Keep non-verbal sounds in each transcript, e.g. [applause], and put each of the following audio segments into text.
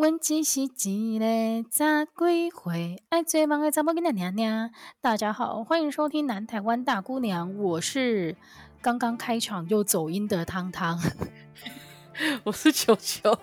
问只是一个早几回，爱做梦的查某囡仔娘娘。大家好，欢迎收听南台湾大姑娘，我是刚刚开场就走音的汤汤，[laughs] 我是球球。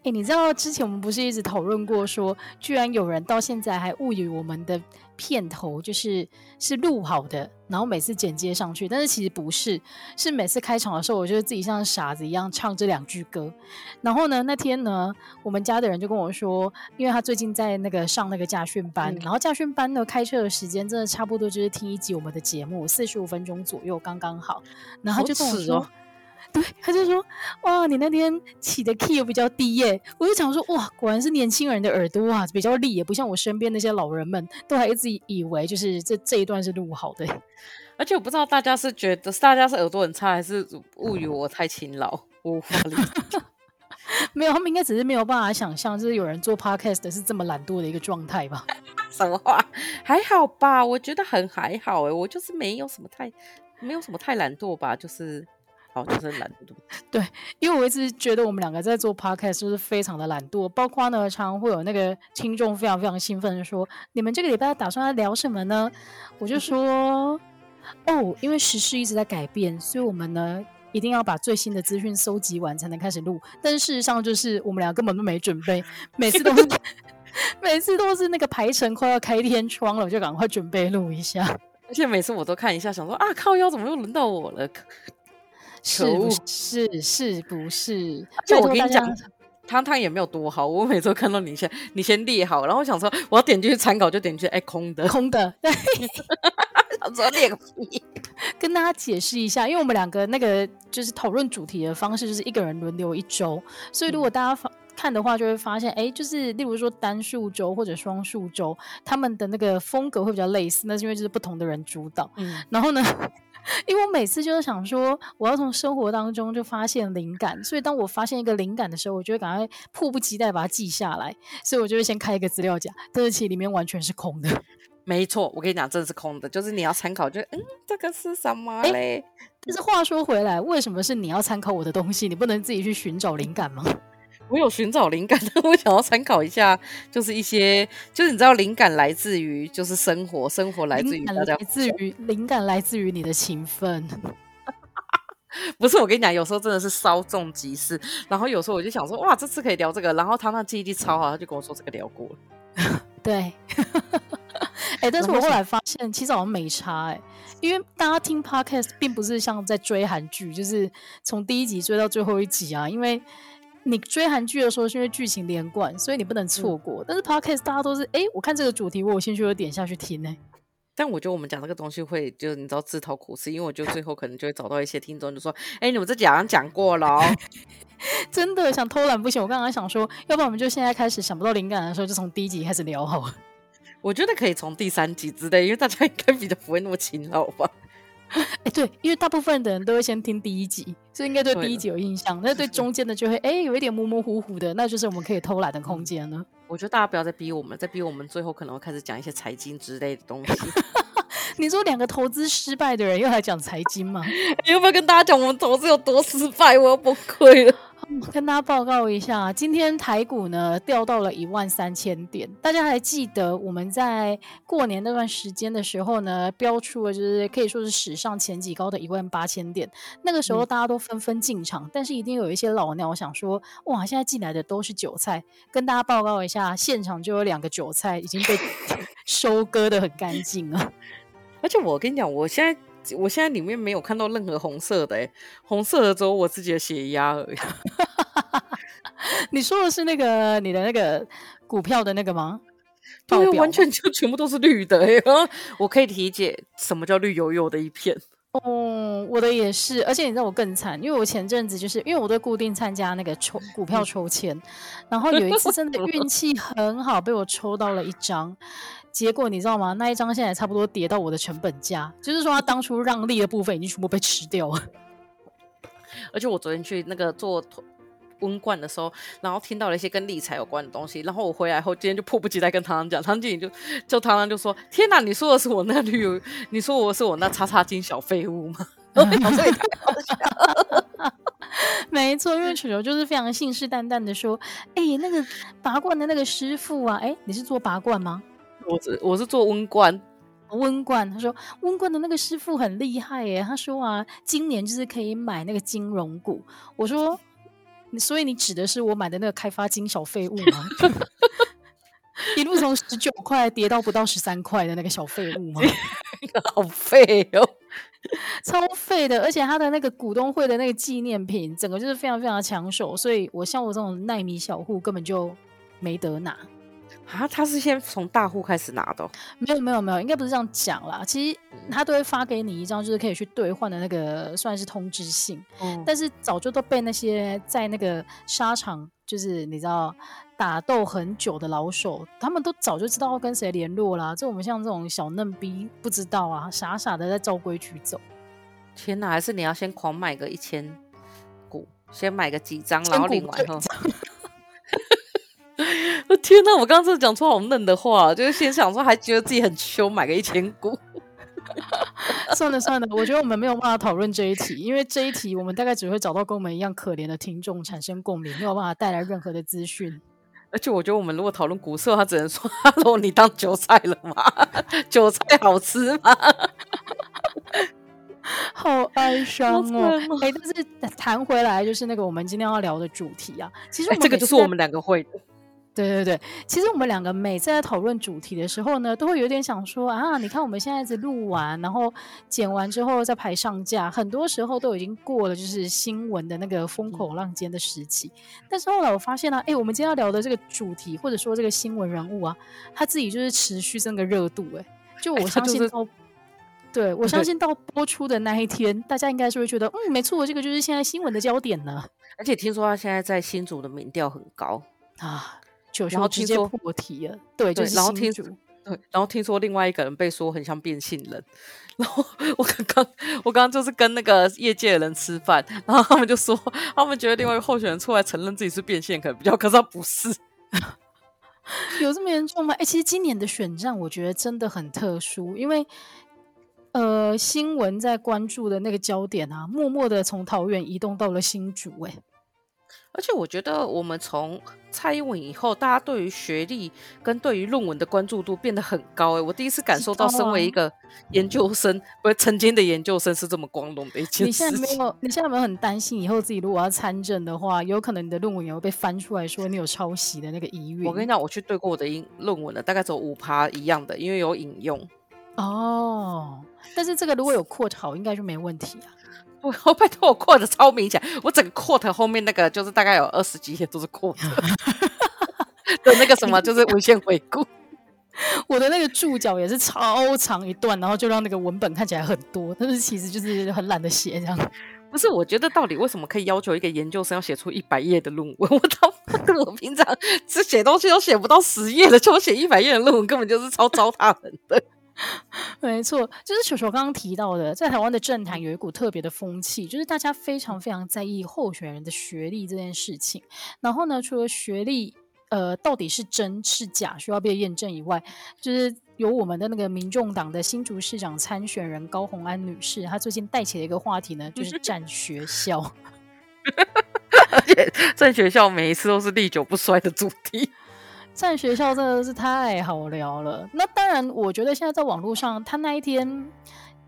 哎、欸，你知道之前我们不是一直讨论过说，说居然有人到现在还误以为我们的片头就是是录好的，然后每次剪接上去，但是其实不是，是每次开场的时候，我觉得自己像傻子一样唱这两句歌。然后呢，那天呢，我们家的人就跟我说，因为他最近在那个上那个驾训班，嗯、然后驾训班呢开车的时间真的差不多就是听一集我们的节目，四十五分钟左右刚刚好。然后他就跟我说。对，他就说：“哇，你那天起的 key 又比较低耶。”我就想说：“哇，果然是年轻人的耳朵啊，比较利，也不像我身边那些老人们，都还一直以为就是这这一段是录好的。”而且我不知道大家是觉得大家是耳朵很差，还是误以为我太勤劳，无法理解。[laughs] 没有，他们应该只是没有办法想象，就是有人做 podcast 是这么懒惰的一个状态吧？[laughs] 什么话？还好吧，我觉得很还好哎，我就是没有什么太没有什么太懒惰吧，就是。好，就是懒惰。[laughs] 对，因为我一直觉得我们两个在做 podcast 就是非常的懒惰，包括呢，常常会有那个听众非常非常兴奋的说：“你们这个礼拜打算要聊什么呢？”我就说：“哦，因为时事一直在改变，所以我们呢一定要把最新的资讯搜集完才能开始录。但是事实上就是我们俩根本都没准备，每次都是 [laughs] 每次都是那个排程快要开天窗了，我就赶快准备录一下。而且每次我都看一下，想说啊，靠腰怎么又轮到我了？是不是是不是？就我跟你讲，汤汤也没有多好。我每次看到你先，你先列好，然后想说我要点进去参考，就点进去，哎，空的，空的。对，[laughs] 想说列个屁。跟大家解释一下，因为我们两个那个就是讨论主题的方式，就是一个人轮流一周。所以如果大家看的话，就会发现，哎、欸，就是例如说单数周或者双数周，他们的那个风格会比较类似。那是因为就是不同的人主导。嗯，然后呢？因为我每次就是想说，我要从生活当中就发现灵感，所以当我发现一个灵感的时候，我就会赶快迫不及待把它记下来，所以我就会先开一个资料夹，但是其实里面完全是空的。[laughs] 没错，我跟你讲，真的是空的，就是你要参考就，就嗯，这个是什么嘞？但是话说回来，为什么是你要参考我的东西？你不能自己去寻找灵感吗？我有寻找灵感，但我想要参考一下，就是一些，就是你知道，灵感来自于就是生活，生活来自于大家，来自于灵感来自于你的勤奋。[laughs] 不是，我跟你讲，有时候真的是稍纵即逝。然后有时候我就想说，哇，这次可以聊这个。然后他那记忆力超好，他就跟我说这个聊过了。[laughs] 对，哎、欸，但是我后来发现，其实好像没差哎、欸，因为大家听 podcast 并不是像在追韩剧，就是从第一集追到最后一集啊，因为。你追韩剧的时候是因为剧情连贯，所以你不能错过。嗯、但是 Podcast 大家都是，哎、欸，我看这个主题，我有兴趣，我点下去听呢、欸。但我觉得我们讲这个东西会，就是你知道自讨苦吃，因为我觉得最后可能就会找到一些听众，就说，哎、欸，你们这讲讲过了、哦，[laughs] 真的想偷懒不行。我刚刚想说，要不然我们就现在开始想不到灵感的时候，就从第一集开始聊好了。我觉得可以从第三集之类，因为大家应该比较不会那么勤劳吧。[laughs] 哎、欸，对，因为大部分的人都会先听第一集，所以应该对第一集有印象。那对，对中间的就会哎、欸，有一点模模糊糊的，那就是我们可以偷懒的空间了。我觉得大家不要再逼我们，再逼我们，最后可能会开始讲一些财经之类的东西。[laughs] 你说两个投资失败的人又来讲财经吗？你 [laughs] 要不要跟大家讲我们投资有多失败？我要崩溃了。[laughs] 跟大家报告一下，今天台股呢掉到了一万三千点。大家还记得我们在过年那段时间的时候呢，标出了就是可以说是史上前几高的一万八千点。那个时候大家都纷纷进场，嗯，但是一定有一些老鸟想说，哇，现在进来的都是韭菜。跟大家报告一下，现场就有两个韭菜已经被 [laughs] 收割的很干净了。[laughs] 而且我跟你讲，我现在。我现在里面没有看到任何红色的，哎，红色的只有我自己的血压而已。[laughs] 你说的是那个你的那个股票的那个吗？对，完全就全部都是绿的，哎，[laughs] 我可以理解什么叫绿油油的一片。哦，我的也是，而且你知道我更惨，因为我前阵子就是因为我都固定参加那个抽股票抽签，然后有一次真的运气很好，被我抽到了一张。结果你知道吗？那一张现在差不多跌到我的成本价，就是说他当初让利的部分已经全部被吃掉了。[laughs] 而且我昨天去那个做温罐的时候，然后听到了一些跟理财有关的东西，然后我回来后今天就迫不及待跟唐唐讲，唐经理就就唐唐就说：“天哪，你说的是我那旅游，你说我是我那叉叉金小废物吗？”没错，因为球球就是非常信誓旦旦的说：“哎、欸，那个拔罐的那个师傅啊，哎、欸，你是做拔罐吗？我是我是做温罐，温罐。他说温罐的那个师傅很厉害耶。他说啊，今年就是可以买那个金融股。我说，所以你指的是我买的那个开发金小废物吗？[laughs] 一路从十九块跌到不到十三块的那个小废物吗？[laughs] 好废哦。[laughs] ”超废的，而且他的那个股东会的那个纪念品，整个就是非常非常抢手，所以我像我这种耐米小户根本就没得拿啊！他是先从大户开始拿的？没有没有没有，应该不是这样讲啦。其实他都会发给你一张，就是可以去兑换的那个算是通知信，嗯，但是早就都被那些在那个沙场，就是你知道。打斗很久的老手，他们都早就知道要跟谁联络啦。就我们像这种小嫩逼，不知道啊，傻傻的在照规矩走。天哪，还是你要先狂买个一千股，先买个几张，然后领完后。[laughs] 我 [laughs] 天哪，我刚刚真的讲出好嫩的话，就是先想说，还觉得自己很穷，买个一千股。[laughs] 算了算了，我觉得我们没有办法讨论这一题，因为这一题我们大概只会找到跟我们一样可怜的听众产生共鸣，没有办法带来任何的资讯。[laughs] 而且我觉得，我们如果讨论股色，他只能说：“Hello，你当韭菜了吗？韭菜好吃吗？”好哀伤哦。哎、欸，但是谈回来，就是那个我们今天要聊的主题啊，其实这个就是我们两个会的。对对对，其实我们两个每次在讨论主题的时候呢，都会有点想说啊，你看我们现在一直录完，然后剪完之后再排上架，很多时候都已经过了就是新闻的那个风口浪尖的时期。嗯、但是后来我发现呢、啊，哎，我们今天要聊的这个主题或者说这个新闻人物啊，他自己就是持续这个热度，哎，就我相信到，对我相信到播出的那一天，大家应该是会觉得，嗯，没错，这个就是现在新闻的焦点呢。而且听说他现在在新竹的民调很高啊。然后直接破题了，对，就是然后听对，然后听说另外一个人被说很像变性人，然后我刚刚我刚刚就是跟那个业界的人吃饭，然后他们就说他们觉得另外一个候选人出来承认自己是变性可能比较，可是他不是，[laughs] 有这么严重吗？哎，其实今年的选战我觉得真的很特殊，因为呃，新闻在关注的那个焦点啊，默默的从桃园移动到了新竹，哎。而且我觉得，我们从蔡英文以后，大家对于学历跟对于论文的关注度变得很高。哎，我第一次感受到，身为一个研究生，啊、不是曾经的研究生，是这么光荣的一件事情。你现在没有？你现在有没有很担心，以后自己如果要参政的话，有可能你的论文也会被翻出来说你有抄袭的那个疑虑？我跟你讲，我去对过我的英论文了，大概只有五趴一样的，因为有引用。哦，但是这个如果有 quote 好，应该就没问题啊。我后背都有 quote 超明显，我整个 quote 后面那个就是大概有二十几页都是 quote [laughs] 的那个什么就是文献回顾。[laughs] 我的那个注脚也是超长一段，然后就让那个文本看起来很多，但是其实就是很懒得写这样。不是，我觉得到底为什么可以要求一个研究生要写出一百页的论文？[laughs] 我他妈我平常只写东西都写不到十页的，就我写一百页的论文，根本就是超糟蹋人的。[laughs] 没错，就是球球刚刚提到的，在台湾的政坛有一股特别的风气，就是大家非常非常在意候选人的学历这件事情。然后呢，除了学历，呃，到底是真是假，需要被验证以外，就是有我们的那个民众党的新竹市长参选人高虹安女士，她最近带起了一个话题呢，就是占学校，[laughs] [laughs] 而且战学校每一次都是历久不衰的主题。在学校真的是太好聊了。那当然，我觉得现在在网络上，他那一天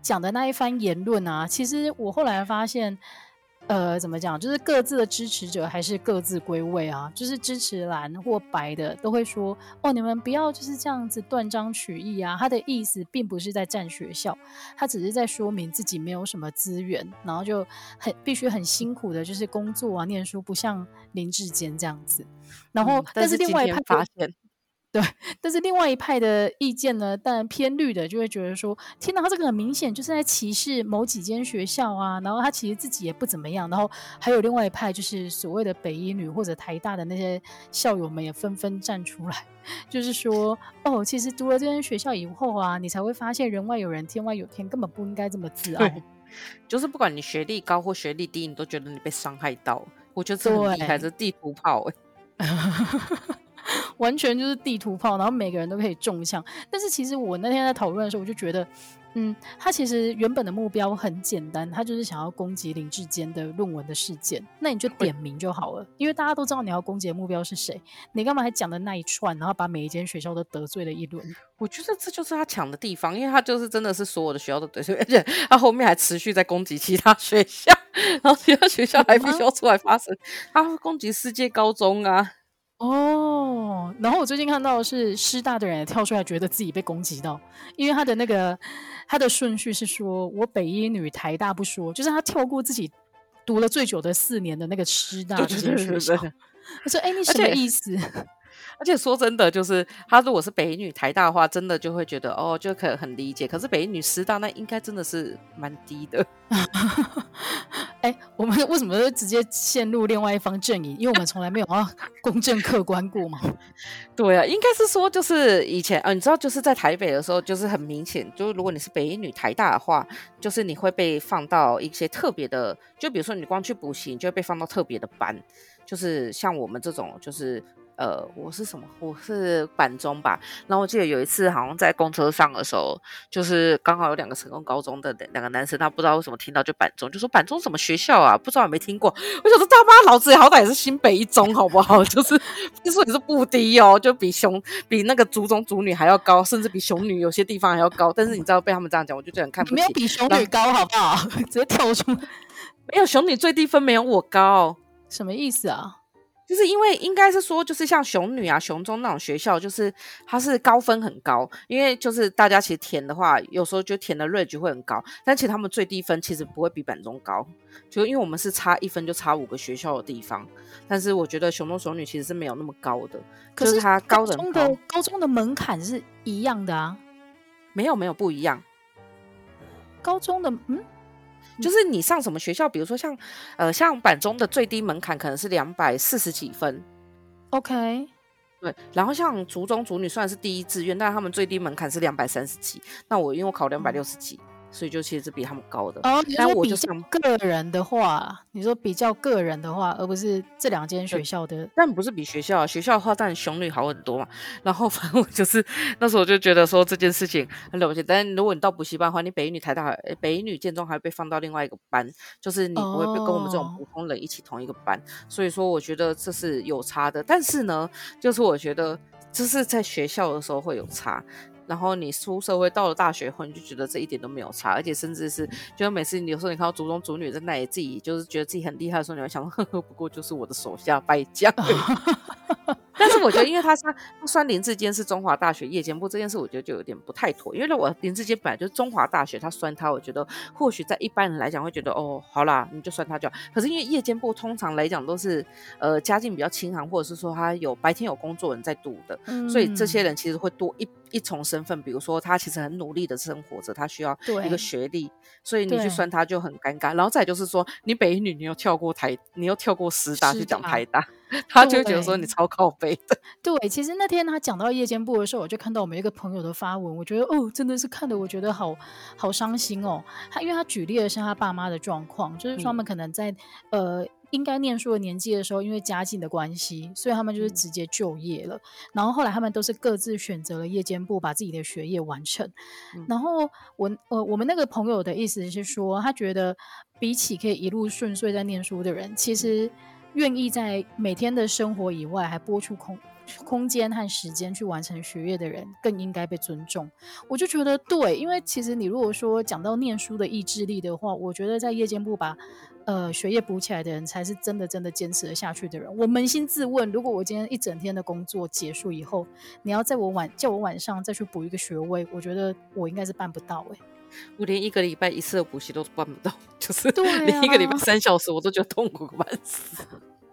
讲的那一番言论啊，其实我后来发现。呃，怎么讲？就是各自的支持者还是各自归位啊。就是支持蓝或白的都会说：“哦，你们不要就是这样子断章取义啊。”他的意思并不是在占学校，他只是在说明自己没有什么资源，然后就很必须很辛苦的，就是工作啊、念书，不像林志坚这样子。然后，嗯、但是另外一派发现。对，但是另外一派的意见呢，当然偏绿的就会觉得说，天哪，他这个很明显就是在歧视某几间学校啊，然后他其实自己也不怎么样，然后还有另外一派就是所谓的北医女或者台大的那些校友们也纷纷站出来，就是说，哦，其实读了这间学校以后啊，你才会发现人外有人，天外有天，根本不应该这么自傲。就是不管你学历高或学历低，你都觉得你被伤害到。我觉得这很厉害，这地图炮哎。[laughs] 完全就是地图炮，然后每个人都可以中枪。但是其实我那天在讨论的时候，我就觉得，嗯，他其实原本的目标很简单，他就是想要攻击林志坚的论文的事件。那你就点名就好了，因为大家都知道你要攻击的目标是谁。你干嘛还讲的那一串，然后把每一间学校都得罪了一轮？我觉得这就是他抢的地方，因为他就是真的是所有的学校都得罪，而且他后面还持续在攻击其他学校，[laughs] 然后其他学校还必须要出来发声。他会攻击世界高中啊。哦，然后我最近看到的是师大的人也跳出来，觉得自己被攻击到，因为他的那个他的顺序是说，我北一女台大不说，就是他跳过自己读了最久的四年的那个师大这些学校。他说：“哎，你什么意思？” [laughs] 而且说真的，就是他如果是北一女台大的话，真的就会觉得哦，就可以很理解。可是北一女师大那应该真的是蛮低的。[laughs] 哎，我们为什么会直接陷入另外一方阵营？因为我们从来没有啊公正客观过嘛。[laughs] 对啊，应该是说就是以前啊，你知道就是在台北的时候，就是很明显，就是如果你是北一女台大的话，就是你会被放到一些特别的，就比如说你光去补习，你就会被放到特别的班，就是像我们这种就是。呃，我是什么？我是板中吧。然后我记得有一次，好像在公车上的时候，就是刚好有两个成功高中的两个男生，他不知道为什么听到就板中，就说板中什么学校啊？不知道有没听过。我想说大妈，老子也好歹也是新北一中，好不好？[laughs] 就是听说你是不低哦，就比熊比那个族中族女还要高，甚至比熊女有些地方还要高。但是你知道被他们这样讲，我就觉得很看不起。没有比熊女高，好不好？[laughs] 直接跳出。[laughs] 没有熊女最低分没有我高，什么意思啊？就是因为应该是说，就是像雄女啊、雄中那种学校，就是它是高分很高。因为就是大家其实填的话，有时候就填的 range 会很高，但其实他们最低分其实不会比板中高。就因为我们是差一分就差五个学校的地方，但是我觉得雄中雄女其实是没有那么高的。可是它高中的高，高中的门槛是一样的啊？没有没有不一样。高中的嗯。就是你上什么学校，比如说像，呃，像板中的最低门槛可能是两百四十几分，OK，对，然后像族中族女虽然是第一志愿，但是他们最低门槛是两百三十几，那我因为我考两百六十几。嗯所以就其实是比他们高的。哦，但我就想个人的话，你说比较个人的话，而不是这两间学校的。但不是比学校，学校的话，但雄女好很多嘛。然后 [laughs] 反正我就是那时候就觉得说这件事情很了不起。但如果你到补习班的话，你北一女、台大、北一女、建中还被放到另外一个班，就是你不会被跟我们这种普通人一起同一个班。哦、所以说，我觉得这是有差的。但是呢，就是我觉得这是在学校的时候会有差。然后你出社会到了大学后，你就觉得这一点都没有差，而且甚至是，就每次你有时候你看到族中族女在那里自己就是觉得自己很厉害的时候，你会想说，呵呵，不过就是我的手下败将。[laughs] [laughs] 但是我觉得，因为他他酸林志坚是中华大学夜间部这件事，我觉得就有点不太妥。因为我林志坚本来就是中华大学，他酸他，我觉得或许在一般人来讲会觉得，哦，好啦，你就酸他就好。可是因为夜间部通常来讲都是呃家境比较清寒，或者是说他有白天有工作人在读的，嗯、所以这些人其实会多一。一重身份，比如说他其实很努力的生活着，他需要一个学历，所以你去酸他就很尴尬。然后再就是说，你北一女，你又跳过台，你又跳过师大去讲台大，他就会觉得说你超靠背的。对，其实那天他讲到夜间部的时候，我就看到我们一个朋友的发文，我觉得哦，真的是看的我觉得好好伤心哦。他因为他举例的是他爸妈的状况，就是说他们可能在、嗯、呃。应该念书的年纪的时候，因为家境的关系，所以他们就是直接就业了。嗯、然后后来他们都是各自选择了夜间部，把自己的学业完成。嗯、然后我呃，我们那个朋友的意思是说，他觉得比起可以一路顺遂在念书的人，其实愿意在每天的生活以外还拨出空空间和时间去完成学业的人，更应该被尊重。我就觉得对，因为其实你如果说讲到念书的意志力的话，我觉得在夜间部把。呃，学业补起来的人才是真的真的坚持得下去的人。我扪心自问，如果我今天一整天的工作结束以后，你要在我晚叫我晚上再去补一个学位，我觉得我应该是办不到哎、欸。我连一个礼拜一次的补习都办不到，[laughs] 就是连一个礼拜三小时我都觉得痛苦个半死。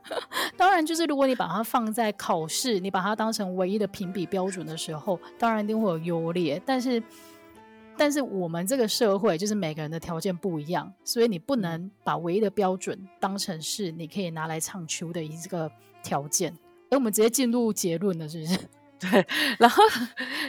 [laughs] 当然，就是如果你把它放在考试，你把它当成唯一的评比标准的时候，当然一定会有优劣，但是。但是我们这个社会就是每个人的条件不一样，所以你不能把唯一的标准当成是你可以拿来唱秋的一个条件。而我们直接进入结论了，是不是？对。[laughs] 然后，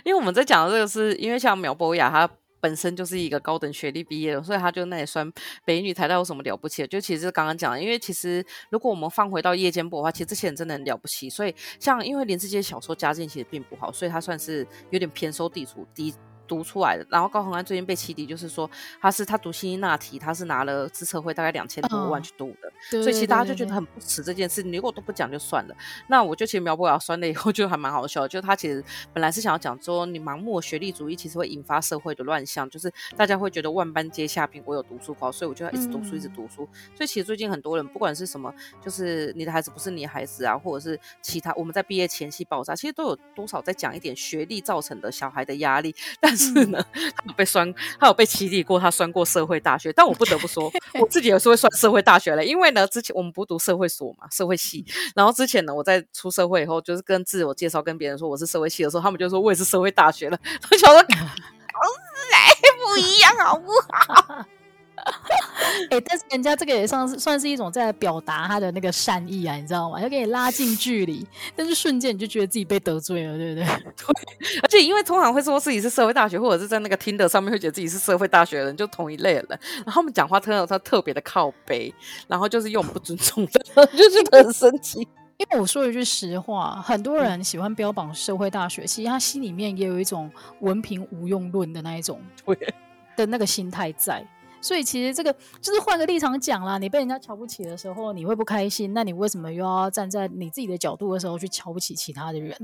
因为我们在讲的这个是，因为像苗博雅她本身就是一个高等学历毕业的，所以他就那也算北女台大有什么了不起的？就其实刚刚讲，因为其实如果我们放回到夜间部的话，其实这些人真的很了不起。所以像因为林志杰小时候家境其实并不好，所以他算是有点偏收地主低。读出来的。然后高虹安最近被起底，就是说他是他读辛辛那提，他是拿了资策会大概两千多万去读的，哦、所以其实大家就觉得很不耻这件事。你如果都不讲就算了，那我就其实苗博雅酸了以后就还蛮好笑的，就他其实本来是想要讲说，你盲目的学历主义其实会引发社会的乱象，就是大家会觉得万般皆下品，我有读书高，所以我就要一直读书，一直读书。嗯、所以其实最近很多人不管是什么，就是你的孩子不是你孩子啊，或者是其他，我们在毕业前夕爆炸，其实都有多少在讲一点学历造成的小孩的压力。但是呢，嗯、[laughs] 他有被酸，他有被起底过，他酸过社会大学。但我不得不说，[laughs] 我自己也是会酸社会大学了，因为呢，之前我们不读社会所嘛，社会系。然后之前呢，我在出社会以后，就是跟自我介绍跟别人说我是社会系的时候，他们就说我也是社会大学了。[laughs] 他想说，老师来，不一样好不好？[laughs] 哎、欸，但是人家这个也算是算是一种在表达他的那个善意啊，你知道吗？要给你拉近距离，但是瞬间你就觉得自己被得罪了，对不对？[laughs] 对，而且因为通常会说自己是社会大学，或者是在那个 Tinder 上面会觉得自己是社会大学的人，就同一类的人，然后他们讲话特他特别的靠背，然后就是用不尊重的，[laughs] 就是很生气。因为我说一句实话，很多人喜欢标榜社会大学，其实他心里面也有一种文凭无用论的那一种，对的那个心态在。所以其实这个就是换个立场讲啦，你被人家瞧不起的时候，你会不开心。那你为什么又要站在你自己的角度的时候去瞧不起其他的人？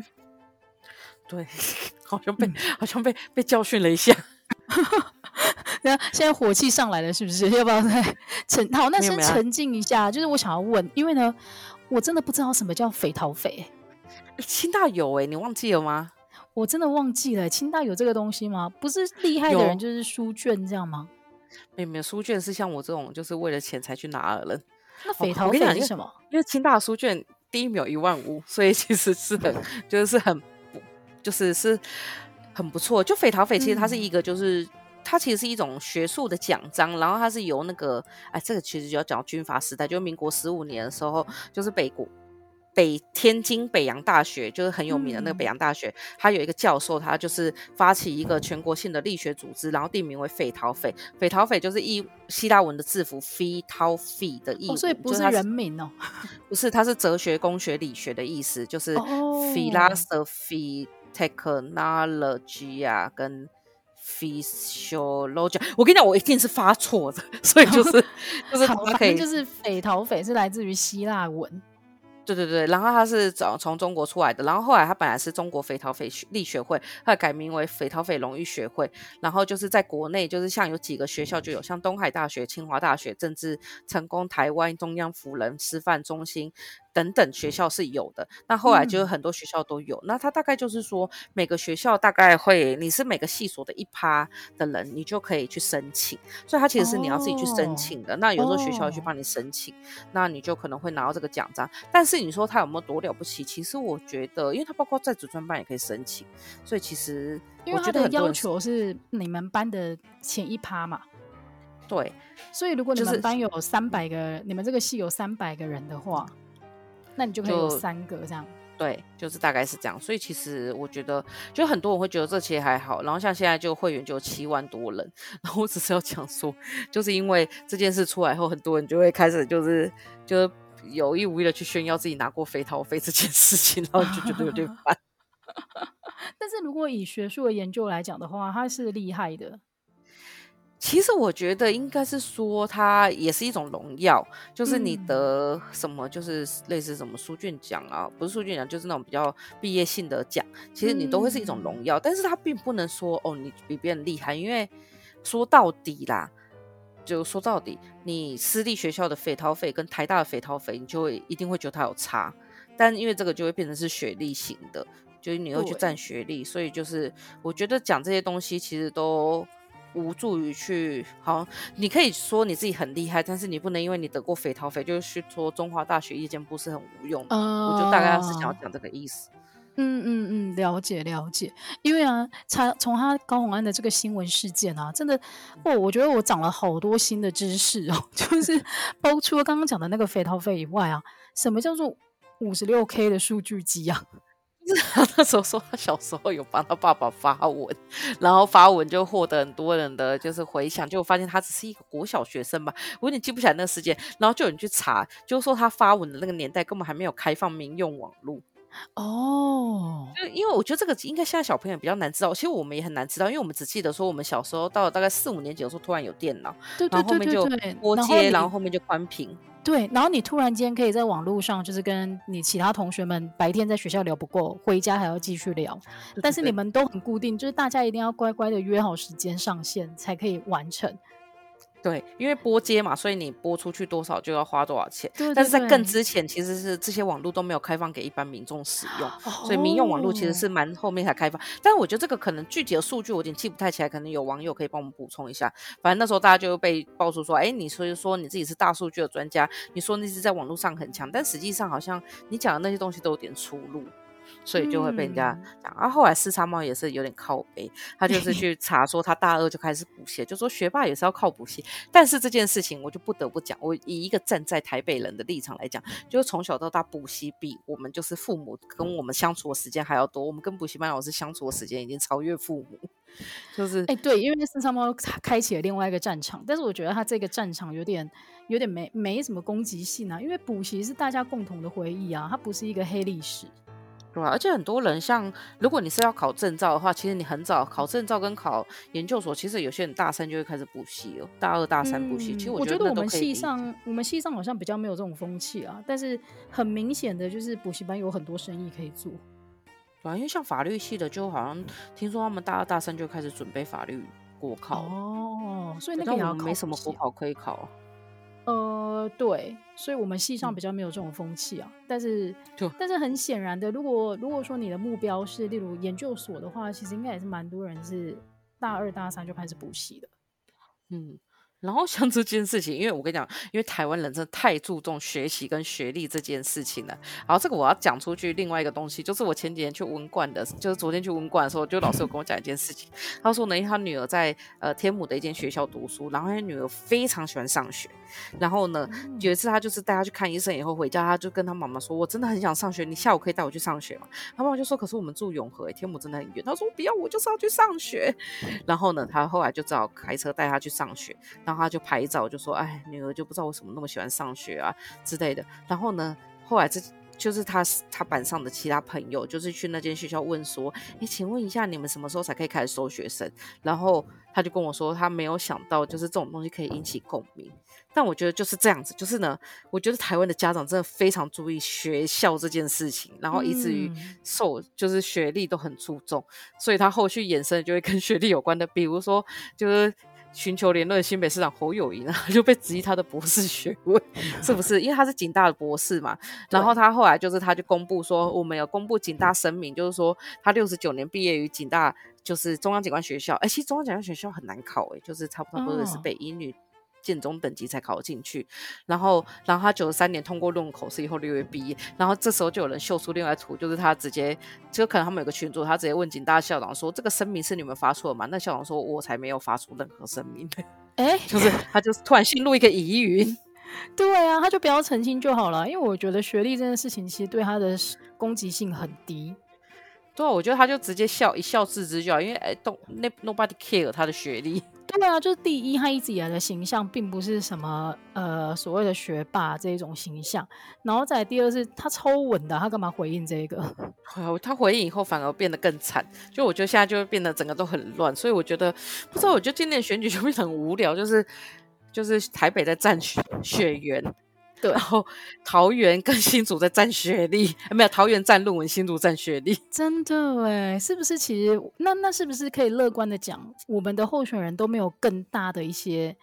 对，[laughs] 好像被、嗯、好像被被教训了一下。[laughs] 那现在火气上来了，是不是？[laughs] 要不要再沉？好，那先沉静一下。就是我想要问，因为呢，我真的不知道什么叫斐陶斐。清大有哎、欸，你忘记了吗？我真的忘记了，清大有这个东西吗？不是厉害的人就是书卷这样吗？没有没有，书卷是像我这种就是为了钱才去拿的人。那斐陶斐是什么？因为清大书卷第一秒一万五，所以其实是很 [laughs] 就是很就是是很不错。就匪逃匪其实它是一个就是、嗯、它其实是一种学术的奖章，然后它是由那个哎这个其实就要讲军阀时代，就民国十五年的时候，就是北国。北天津北洋大学就是很有名的那个北洋大学，他、嗯、有一个教授，他就是发起一个全国性的力学组织，然后定名为斐陶斐。斐陶斐就是意希腊文的字符 phi tau phi 的意思、哦，所以不是人名哦，[laughs] 不是，它是哲学、工学、理学的意思，就是 philosophy、technology 啊，跟 physiology。我跟你讲，我一定是发错的，所以就是就是可以，就是斐陶斐是来自于希腊文。对对对，然后他是从从中国出来的，然后后来他本来是中国斐陶斐力学会，后来改名为匪逃匪荣誉学会，然后就是在国内，就是像有几个学校就有，像东海大学、清华大学、政治成功、台湾中央辅仁师范中心。等等学校是有的，那后来就是很多学校都有。嗯、那他大概就是说，每个学校大概会，你是每个系所的一趴的人，你就可以去申请。所以他其实是你要自己去申请的。哦、那有时候学校去帮你申请，哦、那你就可能会拿到这个奖章。但是你说他有没有多了不起？其实我觉得，因为他包括在职专班也可以申请，所以其实我觉得很要求是你们班的前一趴嘛。对，所以如果你们班有三百个，就是、你们这个系有三百个人的话。那你就可以有三个这样，对，就是大概是这样。所以其实我觉得，就很多人会觉得这其实还好。然后像现在就会员就有七万多人，[laughs] 然后我只是要讲说，就是因为这件事出来后，很多人就会开始就是就有意无意的去炫耀自己拿过飞桃飞这件事情，然后就觉得有点烦。[laughs] 但是如果以学术的研究来讲的话，它是厉害的。其实我觉得应该是说，它也是一种荣耀，就是你得什么，就是类似什么书卷奖啊，嗯、不是书卷奖，就是那种比较毕业性的奖，其实你都会是一种荣耀。嗯、但是它并不能说哦，你比别人厉害，因为说到底啦，就说到底，你私立学校的匪掏费跟台大的匪掏费，你就会一定会觉得它有差。但因为这个就会变成是学历型的，就是你会去占学历，所以就是我觉得讲这些东西其实都。无助于去好，你可以说你自己很厉害，但是你不能因为你得过斐陶斐，就是说中华大学夜间部是很无用的。Uh, 我就大概是想要讲这个意思。嗯嗯嗯，了解了解。因为啊，他从他高虹安的这个新闻事件啊，真的，哦，我觉得我长了好多新的知识哦。[laughs] 就是包除了刚刚讲的那个肥桃费以外啊，什么叫做五十六 K 的数据集啊？他那时候说，他小时候有帮他爸爸发文，然后发文就获得很多人的就是回响，就发现他只是一个国小学生吧，我有点记不起来那个时间，然后就有人去查，就说他发文的那个年代根本还没有开放民用网络，哦，就因为我觉得这个应该现在小朋友比较难知道，其实我们也很难知道，因为我们只记得说我们小时候到了大概四五年级的时候，突然有电脑，对对对对对，拨接，然后后面就宽屏。对，然后你突然间可以在网络上，就是跟你其他同学们白天在学校聊不够，回家还要继续聊。但是你们都很固定，就是大家一定要乖乖的约好时间上线才可以完成。对，因为拨接嘛，所以你拨出去多少就要花多少钱。对对对，但是在更之前，其实是这些网络都没有开放给一般民众使用，哦、所以民用网络其实是蛮后面才开放。但是我觉得这个可能具体的数据我有点记不太起来，可能有网友可以帮我们补充一下。反正那时候大家就被爆出说，哎，你所以说你自己是大数据的专家，你说那是在网络上很强，但实际上好像你讲的那些东西都有点出入。所以就会被人家讲，啊，后来四叉猫也是有点靠背，他就是 [laughs] 去查说他大二就开始补习，就说学霸也是要靠补习。但是这件事情我就不得不讲，我以一个站在台北人的立场来讲，就是从小到大补习比我们就是父母跟我们相处的时间还要多，我们跟补习班老师相处的时间已经超越父母。就是哎、欸，对，因为四叉猫开启了另外一个战场，但是我觉得他这个战场有点有点没没什么攻击性啊，因为补习是大家共同的回忆啊，它不是一个黑历史。对啊，而且很多人像，如果你是要考证照的话，其实你很早考证照跟考研究所，其实有些人大三就会开始补习了，大二大三补习。嗯、其实我觉得我们系上，我们系上好像比较没有这种风气啊。但是很明显的就是补习班有很多生意可以做。对啊，因为像法律系的，就好像听说他们大二大三就开始准备法律国考哦，所以那个也没什么国考可以考。呃，对，所以我们系上比较没有这种风气啊。嗯、但是，但是很显然的，如果如果说你的目标是例如研究所的话，其实应该也是蛮多人是大二大三就开始补习的。嗯。然后像这件事情，因为我跟你讲，因为台湾人真的太注重学习跟学历这件事情了。然后这个我要讲出去另外一个东西，就是我前几天去文冠的，就是昨天去文冠的时候，就老师有跟我讲一件事情。他说呢，他女儿在呃天母的一间学校读书，然后他女儿非常喜欢上学。然后呢，有一次他就是带她去看医生以后回家，他就跟他妈妈说：“我真的很想上学，你下午可以带我去上学吗？”他妈妈就说：“可是我们住永和，天母真的很远。”他说：“不要，我就是要去上学。”然后呢，他后来就只好开车带她去上学，然后他就拍照。就说哎，女儿就不知道为什么那么喜欢上学啊之类的。然后呢，后来这就是他他班上的其他朋友，就是去那间学校问说，哎，请问一下，你们什么时候才可以开始收学生？然后他就跟我说，他没有想到就是这种东西可以引起共鸣。但我觉得就是这样子，就是呢，我觉得台湾的家长真的非常注意学校这件事情，然后以至于受就是学历都很注重，所以他后续衍生就会跟学历有关的，比如说就是。寻求联络的新北市长侯友谊呢，[laughs] 就被质疑他的博士学位 [laughs] 是不是？因为他是警大的博士嘛。然后他后来就是，他就公布说，我们有公布警大声明，就是说他六十九年毕业于警大，就是中央警官学校。哎，其实中央警官学校很难考，哎，就是差不多都是北英女。建中等级才考进去，然后，然后他九十三年通过论文口试以后六月毕业，然后这时候就有人秀出另外图，就是他直接就可能他们有个群组，他直接问警大校长说：“这个声明是你们发出的吗？”那校长说：“我才没有发出任何声明。”哎，就是他就突然陷入一个疑云。[laughs] 对啊，他就不要澄清就好了，因为我觉得学历这件事情其实对他的攻击性很低。对啊，我觉得他就直接笑一笑置之就好，因为哎，都那 nobody care 他的学历。[laughs] 对啊，就是第一，他一直以来的形象并不是什么呃所谓的学霸这一种形象，然后再第二是他超稳的，他干嘛回应这个？[laughs] 他回应以后反而变得更惨，就我觉得现在就会变得整个都很乱，所以我觉得不知道，我觉得今年选举就会很无聊，就是就是台北在战血血缘。对，然后桃园跟新竹在占学历，没有桃园占论文，新竹占学历，真的哎，是不是？其实那那是不是可以乐观的讲，我们的候选人都没有更大的一些，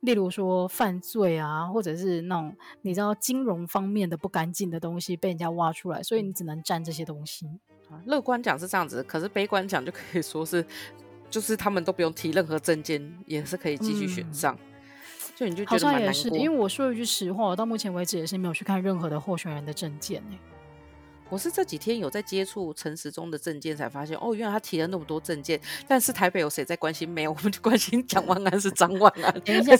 例如说犯罪啊，或者是那种你知道金融方面的不干净的东西被人家挖出来，所以你只能占这些东西。乐观讲是这样子，可是悲观讲就可以说是，就是他们都不用提任何证件，也是可以继续选上。嗯就你就觉得好像也是，因为我说一句实话，我到目前为止也是没有去看任何的候选人的政见。我是这几天有在接触陈时中的证件，才发现哦，原来他提了那么多证件，但是台北有谁在关心？没有，我们就关心蒋万安是张万安。[laughs] 等一下，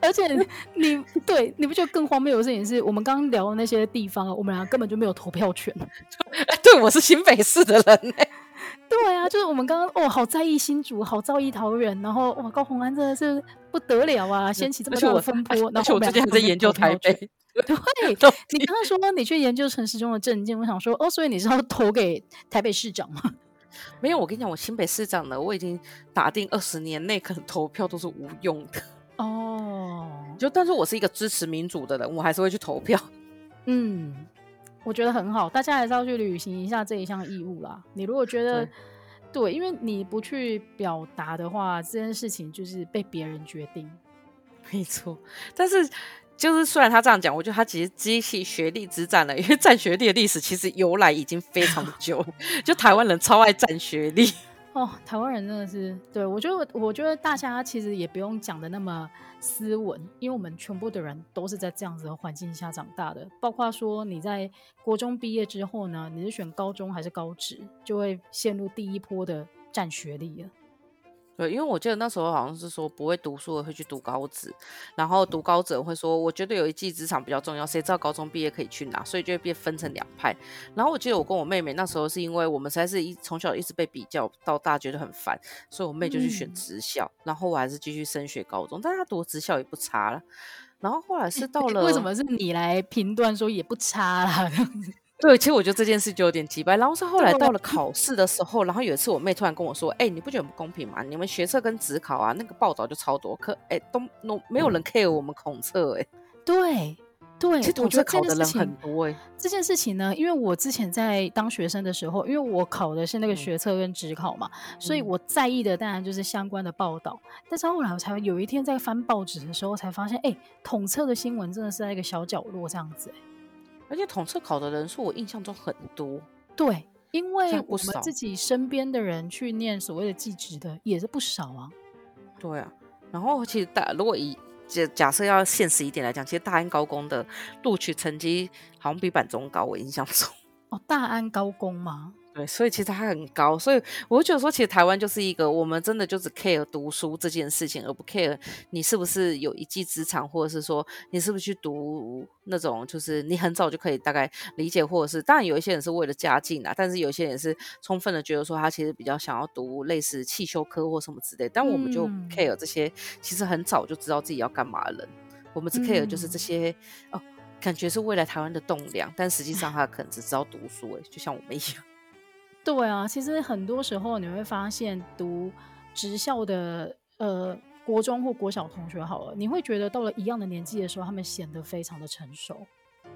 而且你对你不觉得更荒谬的事情是，我们刚刚聊的那些地方，我们俩根本就没有投票权。[laughs] 对，我是新北市的人。对啊，就是我们刚刚哦，好在意新竹，好在意桃园，然后哇，高红安真的是不得了啊，掀起这么大的风波。而且我最近还在研究台北，对，[laughs] 你刚刚说你去研究城市中的政见，我想说，哦，所以你是要投给台北市长吗？[laughs] 没有，我跟你讲，我新北市长呢，我已经打定二十年内可能投票都是无用的。哦，就但是我是一个支持民主的人，我还是会去投票。嗯，我觉得很好，大家还是要去履行一下这一项义务啦。你如果觉得对，对，因为你不去表达的话，这件事情就是被别人决定。没错，但是。就是虽然他这样讲，我觉得他其实激起学历之战了，因为占学历的历史其实由来已经非常久，[laughs] 就台湾人超爱占学历哦，台湾人真的是对，我觉得我觉得大家其实也不用讲的那么斯文，因为我们全部的人都是在这样子的环境下长大的，包括说你在国中毕业之后呢，你是选高中还是高职，就会陷入第一波的占学历了。对，因为我记得那时候好像是说不会读书的会去读高职，然后读高职会说，我觉得有一技之长比较重要，谁知道高中毕业可以去哪，所以就会变分成两派。然后我记得我跟我妹妹那时候是因为我们实在是一从小一直被比较到大，觉得很烦，所以我妹就去选职校，嗯、然后我还是继续升学高中，但她读职校也不差了。然后后来是到了，为什么是你来评断说也不差啦？[laughs] 对，其实我觉得这件事就有点奇怪。然后是后来到了考试的时候，然后有一次我妹突然跟我说：“哎、欸，你不觉得很不公平吗？你们学测跟职考啊，那个报道就超多，可哎都都没有人 care 我们统测哎。”对对，其实统测考的人很多哎。这件事情呢，因为我之前在当学生的时候，因为我考的是那个学测跟职考嘛，嗯、所以我在意的当然就是相关的报道。但是后来我才有一天在翻报纸的时候，才发现，哎，统测的新闻真的是在一个小角落这样子。而且统测考的人数，我印象中很多。对，因为我们自己身边的人去念所谓的技职的也是不少啊。对啊，然后其实大如果以假假设要现实一点来讲，其实大安高工的录取成绩好像比板中高，我印象中。哦，大安高工吗？对，所以其实它很高，所以我觉得说，其实台湾就是一个我们真的就只 care 读书这件事情，而不 care 你是不是有一技之长，或者是说你是不是去读那种就是你很早就可以大概理解，或者是当然有一些人是为了家境啊，但是有一些人是充分的觉得说他其实比较想要读类似汽修科或什么之类，但我们就 care 这些其实很早就知道自己要干嘛的人，我们只 care 就是这些、嗯、哦，感觉是未来台湾的栋梁，但实际上他可能只知道读书、欸，哎，就像我们一样。对啊，其实很多时候你会发现，读职校的呃国中或国小同学好了，你会觉得到了一样的年纪的时候，他们显得非常的成熟，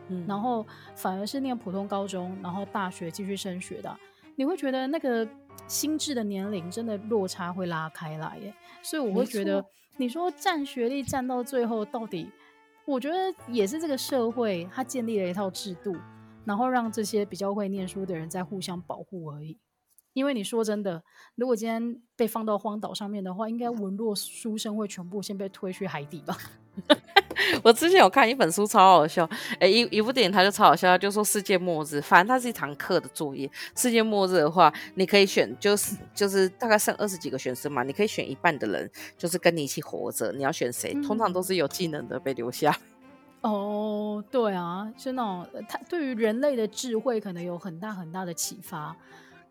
嗯，然后反而是念普通高中，然后大学继续升学的，你会觉得那个心智的年龄真的落差会拉开来耶，所以我会觉得，你说占学历占到最后，到底我觉得也是这个社会它建立了一套制度。然后让这些比较会念书的人在互相保护而已，因为你说真的，如果今天被放到荒岛上面的话，应该文弱书生会全部先被推去海底吧？[laughs] 我之前有看一本书，超好笑，哎，一一部电影，它就超好笑，它就说世界末日，反正它是一堂课的作业。世界末日的话，你可以选，就是就是大概剩二十几个学生嘛，你可以选一半的人，就是跟你一起活着，你要选谁？嗯、通常都是有技能的被留下。哦，oh, 对啊，是那种他对于人类的智慧可能有很大很大的启发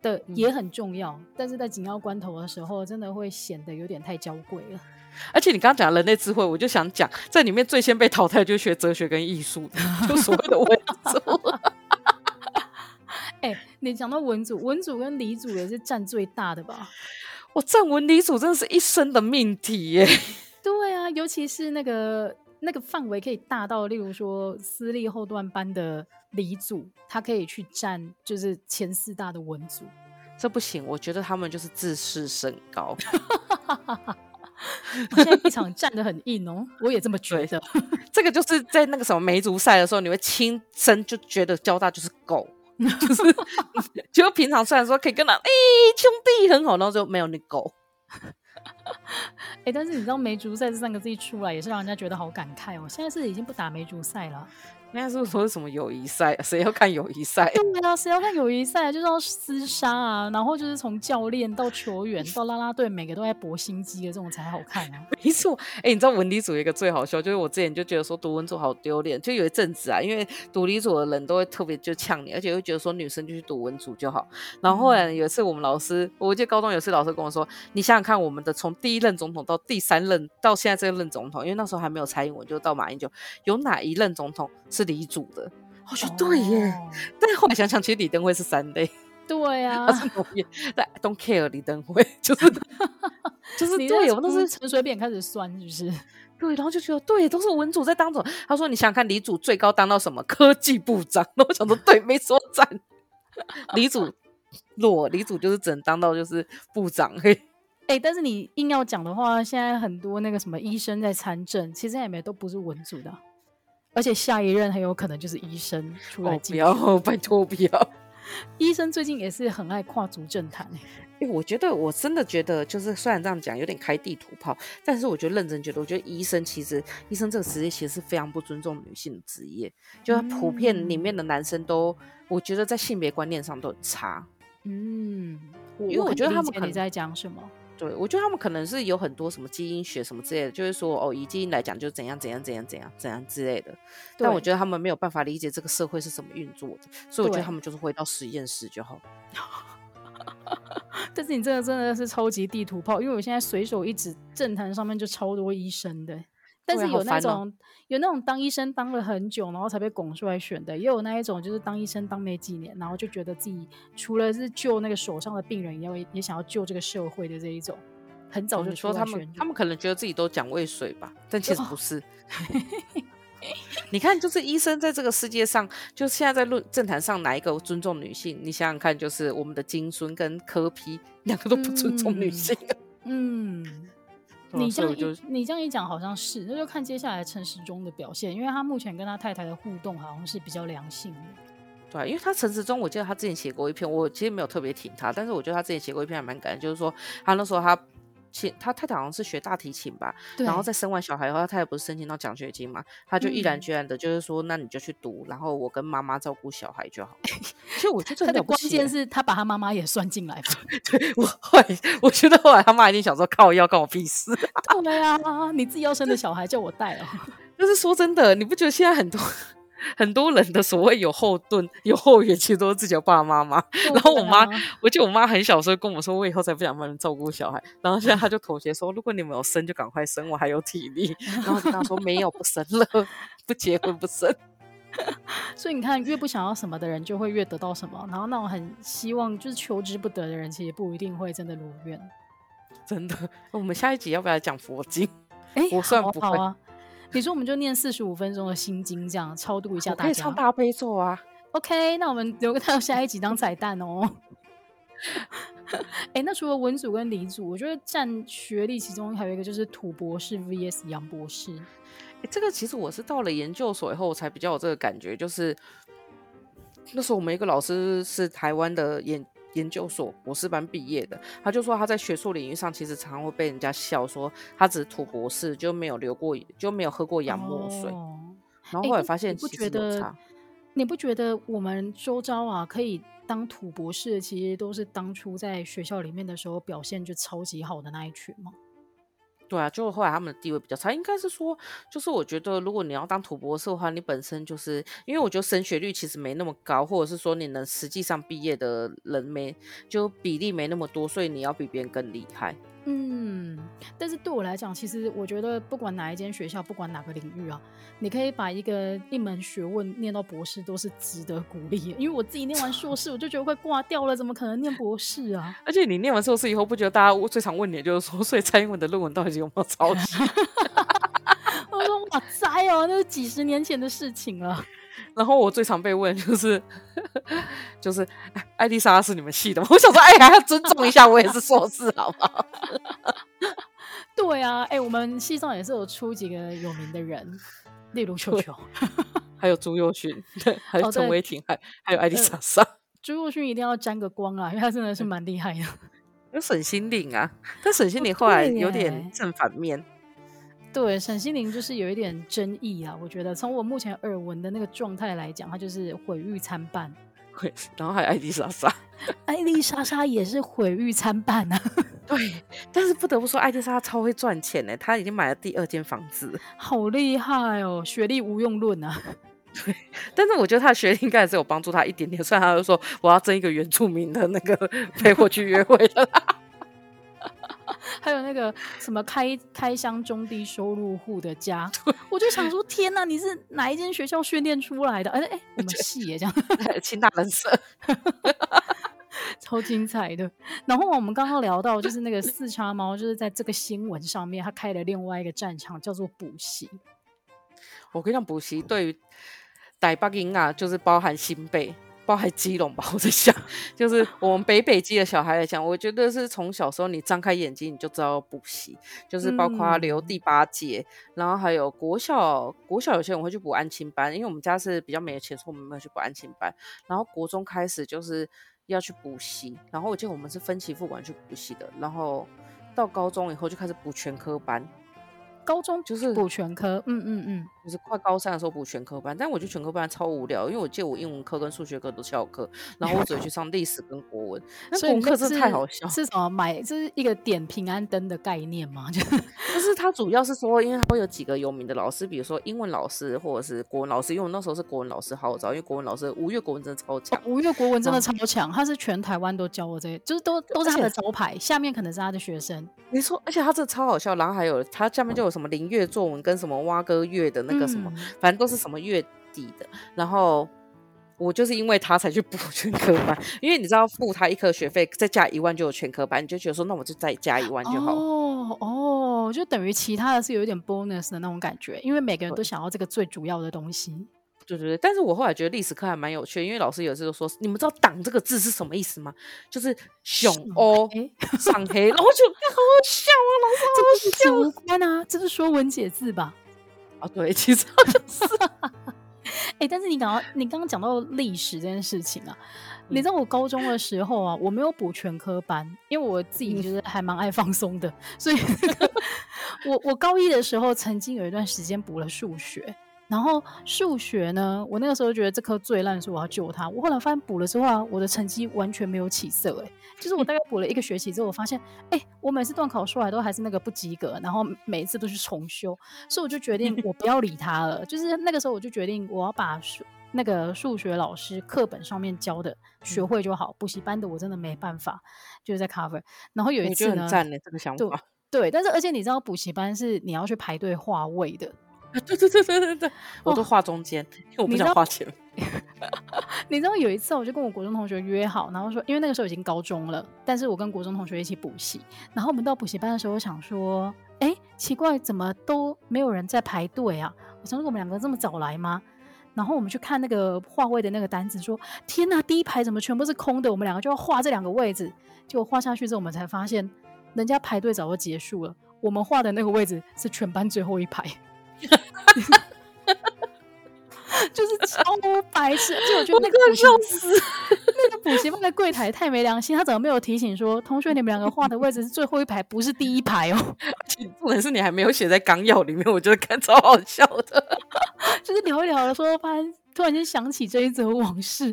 的，也很重要。嗯、但是在紧要关头的时候，真的会显得有点太娇贵了。而且你刚刚讲人类智慧，我就想讲，在里面最先被淘汰就是学哲学跟艺术的，就所谓的文组。[laughs] 哎、欸，你讲到文组，文组跟理组也是占最大的吧？我占文理组真的是一生的命题耶。对啊，尤其是那个。那个范围可以大到，例如说私立后段班的理组，他可以去占就是前四大的文组，这不行，我觉得他们就是自视甚高。[laughs] 现在一场站得很硬哦，我也这么觉得。这个就是在那个什么梅竹赛的时候，你会亲身就觉得交大就是狗，[laughs] 就是 [laughs] 就平常虽然说可以跟他哎、欸、兄弟很好，然后就没有你狗。[laughs] 哎、但是你知道梅竹赛这三个字一出来，也是让人家觉得好感慨哦。现在是已经不打梅竹赛了，那是不是说是什么友谊赛？谁要看友谊赛？对啊，谁要看友谊赛？就是要厮杀啊！然后就是从教练到球员到啦啦队，每个都在搏心机的这种才好看啊！[laughs] 没错，哎、欸，你知道文理组有一个最好笑，就是我之前就觉得说读文组好丢脸，就有一阵子啊，因为读理组的人都会特别就呛你，而且会觉得说女生就去读文组就好。然后后来有一次我们老师，我记得高中有一次老师跟我说：“你想想看，我们的从第一任总统到第三任到现在这个任总统，因为那时候还没有蔡英文，就到马英九，有哪一任总统是理组的？”我觉得对耶，oh. 但是后来想想，其实李登辉是三类，对啊，他是农业，但 don't care 李登辉，就是 [laughs] 就是对，我们都是陈水扁开始酸，是不是？[laughs] 对，然后就觉得对，都是文主在当总。他说：“你想想看，李主最高当到什么？科技部长。[laughs] ”那我想说，对，没说赞。李主弱，李主就是只能当到就是部长。嘿，哎，但是你硬要讲的话，现在很多那个什么医生在参政，其实也没都不是文主的。而且下一任很有可能就是医生出来。哦，不要，拜托不要。医生最近也是很爱跨足政坛。[laughs] 因为我觉得，我真的觉得，就是虽然这样讲有点开地图炮，但是我觉得认真觉得，我觉得医生其实，医生这个职业其实是非常不尊重女性的职业。就他普遍里面的男生都，嗯、我觉得在性别观念上都很差。嗯，因为我觉得他们可能在讲什么。对，我觉得他们可能是有很多什么基因学什么之类的，就是说哦，以基因来讲就怎样怎样怎样怎样怎样之类的。但我觉得他们没有办法理解这个社会是怎么运作的，所以我觉得他们就是回到实验室就好。[laughs] 但是你这个真的是超级地图炮，因为我现在随手一指，政坛上面就超多医生的。但是有那种、哦、有那种当医生当了很久，然后才被拱出来选的，也有那一种就是当医生当没几年，然后就觉得自己除了是救那个手上的病人，也也想要救这个社会的这一种，很早就说他们他们可能觉得自己都蒋渭水吧，但其实不是。[laughs] 你看，就是医生在这个世界上，就现在在论政坛上哪一个尊重女性？你想想看，就是我们的金孙跟柯批两个都不尊重女性。嗯。[laughs] 嗯你这样一你这样一讲，好像是，那就看接下来陈时中的表现，因为他目前跟他太太的互动好像是比较良性的。对，因为他陈时中，我记得他之前写过一篇，我其实没有特别挺他，但是我觉得他之前写过一篇还蛮感人，就是说他那时候他。他太太好像是学大提琴吧，然后在生完小孩以后，他太太不是申请到奖学金嘛，他就毅然决然的，就是说，那你就去读，然后我跟妈妈照顾小孩就好。其实我觉得他的关键是他把他妈妈也算进来了。[laughs] 对，我后来我觉得后来他妈一定想说，靠腰关我屁事。对啊，[laughs] 你自己要生的小孩叫我带哦。就是说真的，你不觉得现在很多？很多人的所谓有后盾、有后援，其实都是自己的爸爸妈妈。然后我妈，我记得我妈很小时候跟我说，我以后才不想帮人照顾小孩。然后现在她就妥协说，如果你们有生，就赶快生，我还有体力。[laughs] 然后跟她说没有，不生了，[laughs] 不结婚不生。[laughs] 所以你看，越不想要什么的人，就会越得到什么。然后那种很希望就是求之不得的人，其实不一定会真的如愿。真的，我们下一集要不要讲佛经？哎，我算不会。比如说，我们就念四十五分钟的心经，这样超度一下大家。可以唱大悲咒啊。OK，那我们留个到下一集当彩蛋哦。哎、欸，那除了文组跟理组，我觉得占学历其中还有一个就是土博士 VS 杨博士。哎、欸，这个其实我是到了研究所以后才比较有这个感觉，就是那时候我们一个老师是台湾的研。研究所博士班毕业的，他就说他在学术领域上其实常常会被人家笑说他只是土博士，就没有流过，就没有喝过洋墨水。哦、然后后来发现其实有差。你不觉得我们周遭啊可以当土博士，其实都是当初在学校里面的时候表现就超级好的那一群吗？对啊，就后来他们的地位比较差，应该是说，就是我觉得如果你要当土博士的话，你本身就是因为我觉得升学率其实没那么高，或者是说你能实际上毕业的人没就比例没那么多，所以你要比别人更厉害。嗯，但是对我来讲，其实我觉得不管哪一间学校，不管哪个领域啊，你可以把一个一门学问念到博士，都是值得鼓励。因为我自己念完硕士，我就觉得快挂掉了，怎么可能念博士啊？[laughs] 而且你念完硕士以后，不觉得大家最常问你就是说，所以蔡英文的论文到底有没有抄袭？[laughs] 我说哇塞哦，那是几十年前的事情了。然后我最常被问就是，[laughs] 就是艾丽莎是你们系的吗？[laughs] 我想说，哎，还要尊重一下，我也是硕士，好不好？[laughs] 对啊，哎，我们系上也是有出几个有名的人，例如球球，还有朱佑勋，对，还有陈伟霆，还还有艾丽莎莎。朱佑勋一定要沾个光啊，因为他真的是蛮厉害的。有沈心凌啊，但沈心凌后来有点正反面。对，沈西宁就是有一点争议啊。我觉得从我目前耳闻的那个状态来讲，他就是毁誉参半。对，然后还有艾莉莎莎，[laughs] 艾丽莎莎也是毁誉参半啊。[laughs] 对，但是不得不说，艾莉莎超会赚钱呢。她已经买了第二间房子，好厉害哦！学历无用论啊。[laughs] 对，但是我觉得他的学历应该还是有帮助他一点点。虽然他就说我要争一个原住民的那个陪我去约会的啦。还有那个什么开开箱中低收入户的家，我就想说天哪，你是哪一间学校训练出来的？哎哎，我们系也这样，[laughs] 清大人社，[laughs] 超精彩的。然后我们刚刚聊到，就是那个四叉猫，就是在这个新闻上面，他开了另外一个战场，叫做补习。我跟你讲，补习对于台北囡仔，就是包含新北。包含基隆吧，我在想，[laughs] 就是我们北北基的小孩来讲，我觉得是从小时候你张开眼睛你就知道补习，就是包括留第八届，嗯、然后还有国小，国小有些人会去补安亲班，因为我们家是比较没有钱，所以我们没有去补安亲班。然后国中开始就是要去补习，然后我记得我们是分期付款去补习的，然后到高中以后就开始补全科班。高中就是补全科，嗯嗯嗯，就是快高三的时候补全科班，但我觉得全科班超无聊，因为我记得我英文课跟数学课都翘课，然后我只会去 [laughs] 上历史跟国文，那国文课真的太好笑。是什么买？这是一个点平安灯的概念吗？就 [laughs] 就是他主要是说，因为他会有几个有名的老师，比如说英文老师或者是国文老师，因为我那时候是国文老师号召，因为国文老师吴越国文真的超强，吴越国文真的超强，他是全台湾都教我这些，就是都都是他的招牌，下面可能是他的学生。没错，而且他这超好笑，然后还有他下面就有什么林月作文跟什么蛙歌月的那个什么，嗯、反正都是什么月底的。然后我就是因为他才去补 [laughs] 全科班，因为你知道付他一科学费再加一万就有全科班，你就觉得说那我就再加一万就好。哦哦，就等于其他的是有一点 bonus 的那种感觉，因为每个人都想要这个最主要的东西。对对对，但是我后来觉得历史课还蛮有趣，因为老师有时候说，你们知道“党”这个字是什么意思吗？就是熊哦，上黑，然后就好好笑啊，老师好好笑，这无关啊，这是说文解字吧？啊，[laughs] 对，其实好像是。[laughs] 哎、欸，但是你刚刚你刚刚讲到历史这件事情啊，你知道我高中的时候啊，我没有补全科班，因为我自己就是还蛮爱放松的，所以 [laughs] 我我高一的时候曾经有一段时间补了数学。然后数学呢，我那个时候觉得这科最烂，所以我要救它。我后来发现补了之后啊，我的成绩完全没有起色。哎，就是我大概补了一个学期之后，我发现，哎，我每次段考出来都还是那个不及格，然后每一次都去重修，所以我就决定 [laughs] 我不要理他了。就是那个时候我就决定我要把数那个数学老师课本上面教的学会就好，补习班的我真的没办法，就是在 cover。然后有一次呢，赞呢这个想法，对，对，但是而且你知道补习班是你要去排队划位的。[laughs] 对对对对对对，我都画中间，哦、因为我不想花钱。你知，道有一次，我就跟我国中同学约好，然后说，因为那个时候已经高中了，但是我跟国中同学一起补习。然后我们到补习班的时候，我想说，哎，奇怪，怎么都没有人在排队啊？我想说，我们两个这么早来吗？然后我们去看那个画位的那个单子，说，天哪，第一排怎么全部是空的？我们两个就要画这两个位置。结果画下去之后，我们才发现，人家排队早就结束了，我们画的那个位置是全班最后一排。[laughs] 就是超白痴，就我觉得那个笑死，那个补习班的柜台太没良心，他怎么没有提醒说，同学你们两个画的位置是最后一排，不是第一排哦。[laughs] 重点是你还没有写在纲要里面，我觉得看超好笑的。[laughs] 就是聊一聊的时候，发现突然间想起这一则往事，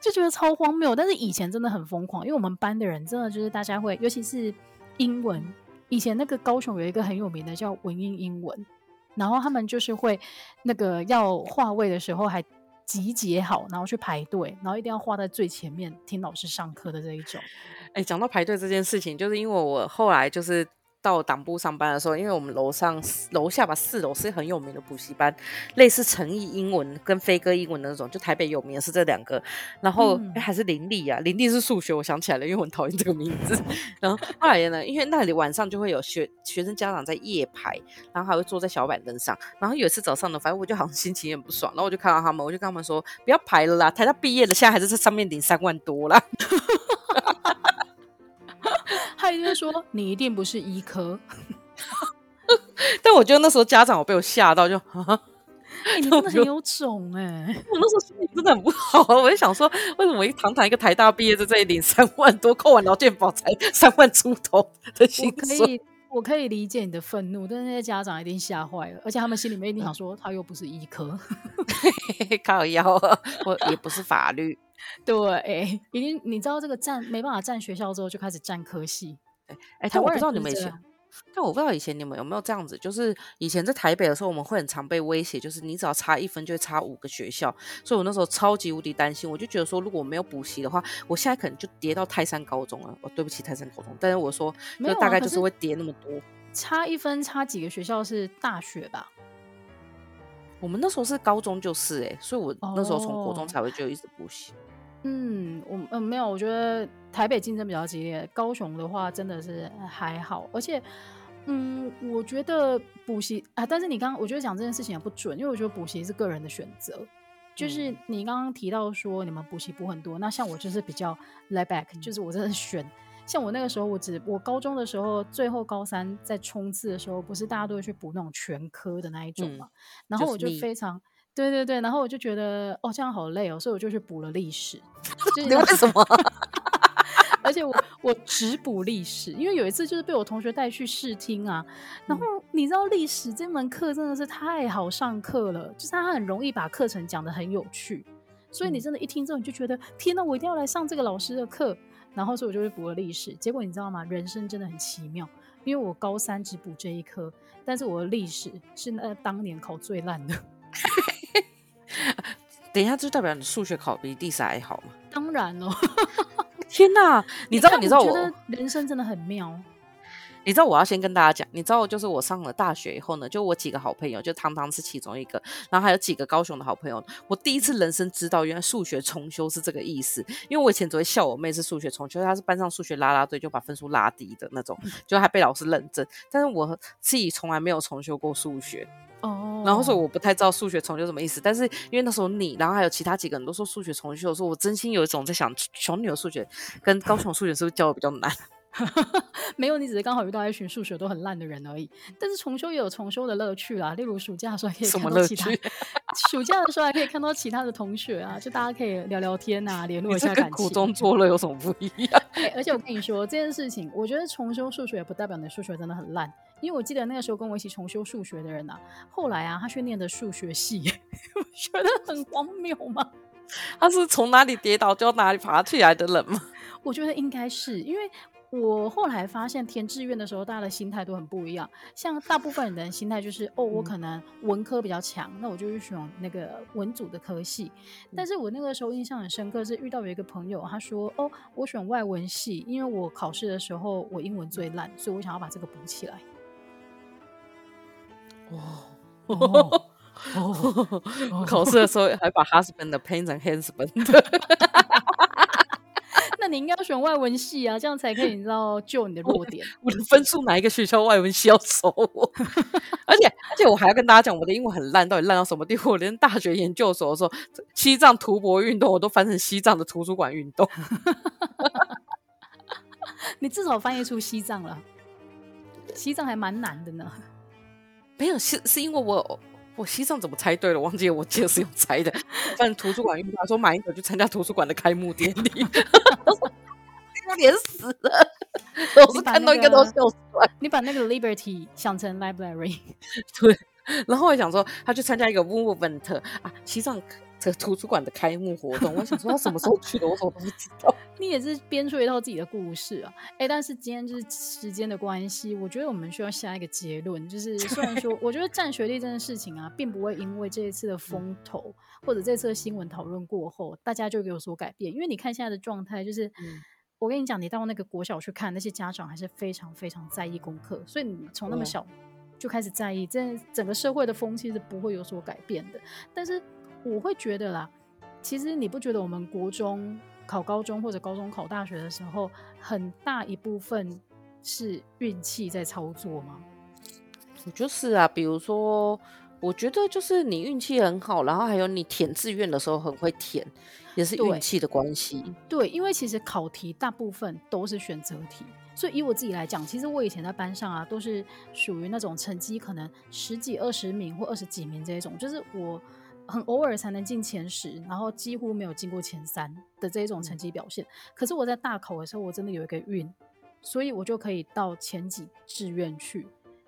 就觉得超荒谬。但是以前真的很疯狂，因为我们班的人真的就是大家会，尤其是英文，以前那个高雄有一个很有名的叫文英英文。然后他们就是会那个要划位的时候还集结好，然后去排队，然后一定要画在最前面听老师上课的这一种。哎，讲到排队这件事情，就是因为我后来就是。到党部上班的时候，因为我们楼上楼下吧，四楼是很有名的补习班，类似诚毅英文跟飞哥英文的那种，就台北有名的是这两个。然后、嗯、还是林立啊，林立是数学，我想起来了，因为我很讨厌这个名字。[laughs] 然后后来呢，因为那里晚上就会有学学生家长在夜排，然后还会坐在小板凳上。然后有一次早上呢，反正我就好像心情也不爽，然后我就看到他们，我就跟他们说不要排了啦，台大毕业了，现在还是在上面领三万多啦。[laughs] 他一定说你一定不是医科，但我觉得那时候家长我被我吓到就，就、欸、你真的很有种哎、欸！我那时候心情真的很不好啊，我就想说，为什么我一堂堂一个台大毕业在这里领三万多，扣完劳健保才三万出头的薪水？我可以我可以理解你的愤怒，但是那些家长一定吓坏了，而且他们心里面一定想说，他又不是医科，[laughs] 靠腰，我也不是法律，[laughs] 对，已经你知道这个占没办法占学校之后，就开始占科系。哎、欸，但我不知道你们以前。但我不知道以前你们有没有这样子，就是以前在台北的时候，我们会很常被威胁，就是你只要差一分就会差五个学校，所以我那时候超级无敌担心，我就觉得说，如果我没有补习的话，我现在可能就跌到泰山高中了。哦，对不起，泰山高中，但是我说，就大概就是会跌那么多。啊、差一分差几个学校是大学吧？我们那时候是高中就是哎、欸，所以我那时候从国中才会就一直补习。嗯，我嗯没有，我觉得台北竞争比较激烈，高雄的话真的是还好，而且，嗯，我觉得补习啊，但是你刚刚我觉得讲这件事情也不准，因为我觉得补习是个人的选择，就是你刚刚提到说你们补习补很多，那像我就是比较 lay back，就是我真的选，像我那个时候我只我高中的时候，最后高三在冲刺的时候，不是大家都会去补那种全科的那一种嘛，嗯、然后我就非常。对对对，然后我就觉得哦，这样好累哦，所以我就去补了历史。就是、你为什么？[laughs] 而且我我只补历史，因为有一次就是被我同学带去试听啊。然后你知道历史这门课真的是太好上课了，就是他很容易把课程讲得很有趣，所以你真的，一听之后你就觉得天哪，我一定要来上这个老师的课。然后所以我就去补了历史。结果你知道吗？人生真的很奇妙，因为我高三只补这一科，但是我的历史是那当年考最烂的。[laughs] 等一下，就代表你数学考比地还好吗？当然了，[laughs] 天哪！你知道，你知道，我觉得人生真的很妙。你知道我要先跟大家讲，你知道，就是我上了大学以后呢，就我几个好朋友，就汤汤是其中一个，然后还有几个高雄的好朋友，我第一次人生知道原来数学重修是这个意思，因为我以前只会笑我妹是数学重修，她是班上数学拉拉队，就把分数拉低的那种，就还被老师认证，但是我自己从来没有重修过数学。哦，oh. 然后所以我不太知道数学重修什么意思，但是因为那时候你，然后还有其他几个人都说数学重修，说我真心有一种在想，雄女的数学跟高雄数学是不是教的比较难？[laughs] 没有，你只是刚好遇到一群数学都很烂的人而已。但是重修也有重修的乐趣啦，例如暑假的时候还可以看到其他，[laughs] 暑假的时候还可以看到其他的同学啊，就大家可以聊聊天啊，联络一下感情。跟苦中作乐有什么不一样？欸，而且我跟你说这件事情，我觉得重修数学也不代表你的数学真的很烂，因为我记得那个时候跟我一起重修数学的人啊，后来啊，他去念的数学系，[laughs] 我觉得很荒谬吗？他是从哪里跌倒就哪里爬起来的人吗？[laughs] 我觉得应该是因为。我后来发现填志愿的时候，大家的心态都很不一样。像大部分人的心态就是，哦，我可能文科比较强，那我就去选那个文组的科系。但是我那个时候印象很深刻，是遇到有一个朋友，他说，哦，我选外文系，因为我考试的时候我英文最烂，所以我想要把这个补起来。哦哦哦！考试的时候还把 husband 的 pain and husband。[laughs] 那你应该要选外文系啊，这样才可以，你知道救你的弱点。我，[laughs] 我的分数哪一个学校外文系要收我？[laughs] 而且而且我还要跟大家讲，我的英文很烂，到底烂到什么地步？我连大学研究所的时候，西藏图博运动我都翻成西藏的图书馆运动。你至少翻译出西藏了，西藏还蛮难的呢。没有，是是因为我。我西藏怎么猜对了？忘记了，我记得是用猜的。[laughs] 反正图书馆遇到说马英九去参加图书馆的开幕典礼，丢脸死了！我是看到一个都笑出来。你把那个 Liberty 想成 Library，[laughs] 对。然后我想说，他去参加一个 movement 啊，西藏。这个图书馆的开幕活动，我想说他什么时候去的，我怎么都不知道。[laughs] 你也是编出一套自己的故事啊，哎，但是今天就是时间的关系，我觉得我们需要下一个结论，就是虽然说，我觉得占学历这件事情啊，并不会因为这一次的 [laughs] 风头或者这次的新闻讨论过后，大家就有所改变。因为你看现在的状态，就是、嗯、我跟你讲，你到那个国小去看，那些家长还是非常非常在意功课，所以你从那么小就开始在意，这整个社会的风气是不会有所改变的。但是。我会觉得啦，其实你不觉得我们国中考高中或者高中考大学的时候，很大一部分是运气在操作吗？我就是啊，比如说，我觉得就是你运气很好，然后还有你填志愿的时候很会填，也是运气的关系。对，因为其实考题大部分都是选择题，所以以我自己来讲，其实我以前在班上啊，都是属于那种成绩可能十几、二十名或二十几名这一种，就是我。很偶尔才能进前十，然后几乎没有进过前三的这种成绩表现。可是我在大考的时候，我真的有一个运，所以我就可以到前几志愿去。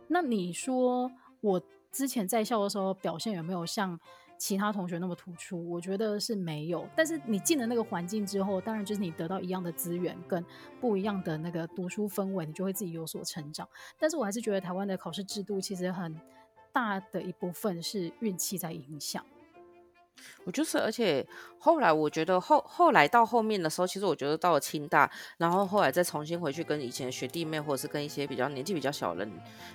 那你说我之前在校的时候表现有没有像其他同学那么突出？我觉得是没有。但是你进了那个环境之后，当然就是你得到一样的资源跟不一样的那个读书氛围，你就会自己有所成长。但是我还是觉得台湾的考试制度其实很大的一部分是运气在影响。我就是，而且后来我觉得后后来到后面的时候，其实我觉得到了清大，然后后来再重新回去跟以前学弟妹，或者是跟一些比较年纪比较小的人，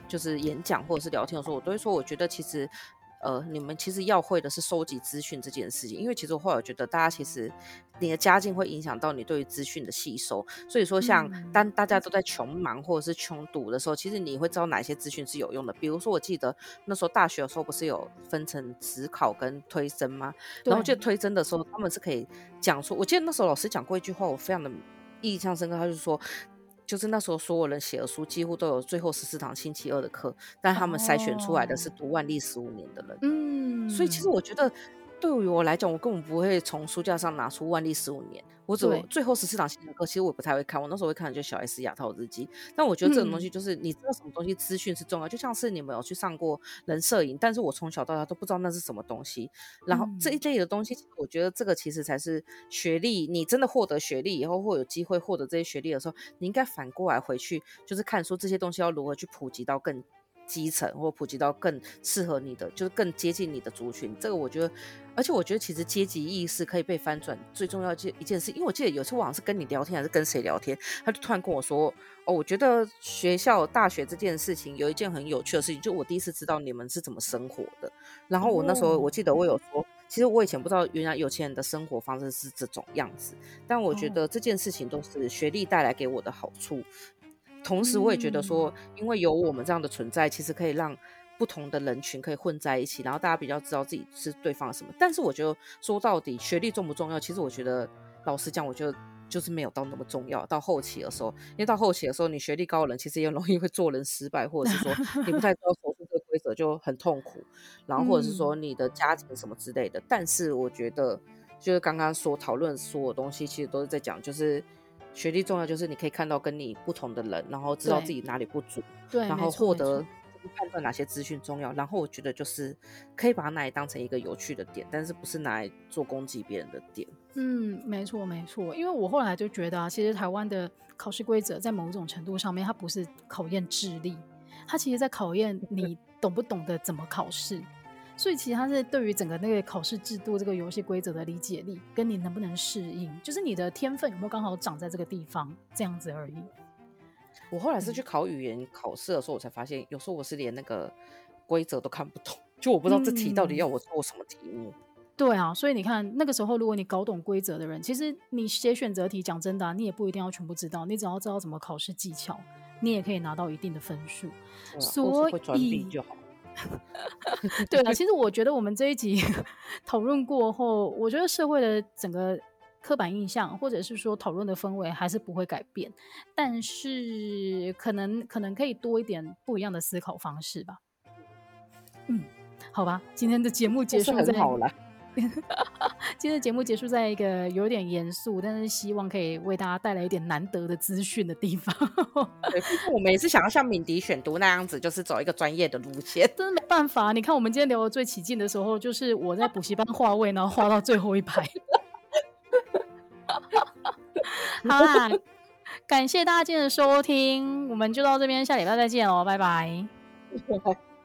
就是演讲或者是聊天的时候，我都会说，我觉得其实。呃，你们其实要会的是收集资讯这件事情，因为其实我后来觉得，大家其实你的家境会影响到你对于资讯的吸收。所以说，像当大家都在穷忙或者是穷读的时候，其实你会知道哪些资讯是有用的。比如说，我记得那时候大学的时候不是有分成指考跟推甄吗？然后就推甄的时候，他们是可以讲说，我记得那时候老师讲过一句话，我非常的印象深刻，他就说。就是那时候，所有人写的书几乎都有最后十四堂星期二的课，但他们筛选出来的是读万历十五年的人。嗯，所以其实我觉得，对于我来讲，我根本不会从书架上拿出万历十五年。我只最后十四堂星期课，其实我不太会看。我那时候会看的就小 S 亚套日记。但我觉得这种东西就是你知道什么东西资讯是重要，就像是你们有去上过人摄影，但是我从小到大都不知道那是什么东西。然后这一类的东西，我觉得这个其实才是学历。你真的获得学历以后，或有机会获得这些学历的时候，你应该反过来回去，就是看说这些东西要如何去普及到更。基层或普及到更适合你的，就是更接近你的族群。这个我觉得，而且我觉得其实阶级意识可以被翻转，最重要一一件事。因为我记得有次我好像是跟你聊天，还是跟谁聊天，他就突然跟我说：“哦，我觉得学校大学这件事情有一件很有趣的事情，就我第一次知道你们是怎么生活的。”然后我那时候我记得我有说，其实我以前不知道原来有钱人的生活方式是这种样子。但我觉得这件事情都是学历带来给我的好处。同时，我也觉得说，因为有我们这样的存在，其实可以让不同的人群可以混在一起，然后大家比较知道自己是对方什么。但是，我觉得说到底，学历重不重要？其实我觉得，老实讲，我觉得就是没有到那么重要。到后期的时候，因为到后期的时候，你学历高的人其实也容易会做人失败，或者是说你不太知道守住这个规则就很痛苦，然后或者是说你的家庭什么之类的。但是，我觉得就是刚刚说讨论所有东西，其实都是在讲就是。学历重要，就是你可以看到跟你不同的人，然后知道自己哪里不足，对，然后获得判断哪些资讯重要。然后我觉得就是可以把它拿来当成一个有趣的点，但是不是拿来做攻击别人的点。嗯，没错没错。因为我后来就觉得啊，其实台湾的考试规则在某种程度上面，它不是考验智力，它其实在考验你懂不懂得怎么考试。所以其实他是对于整个那个考试制度、这个游戏规则的理解力，跟你能不能适应，就是你的天分有没有刚好长在这个地方，这样子而已。我后来是去考语言考试的时候，我才发现，有时候我是连那个规则都看不懂，就我不知道这题到底要我做什么题目。嗯。对啊，所以你看那个时候，如果你搞懂规则的人，其实你写选择题，讲真的啊，你也不一定要全部知道，你只要知道怎么考试技巧，你也可以拿到一定的分数。啊，所以就好。[laughs] 对啊，[laughs] 其实我觉得我们这一集 [laughs] 讨论过后，我觉得社会的整个刻板印象，或者是说讨论的氛围，还是不会改变，但是可能可能可以多一点不一样的思考方式吧。嗯，好吧，今天的节目结束在好了。[laughs] 今天的节目结束在一个有点严肃，但是希望可以为大家带来一点难得的资讯的地方。对，[laughs] 我们也是想要像敏迪选读那样子，就是走一个专业的路线。真的没办法，你看我们今天聊的最起劲的时候，就是我在补习班画位，然后画到最后一排。好啦，感谢大家今天的收听，我们就到这边，下礼拜再见哦，拜拜。[laughs]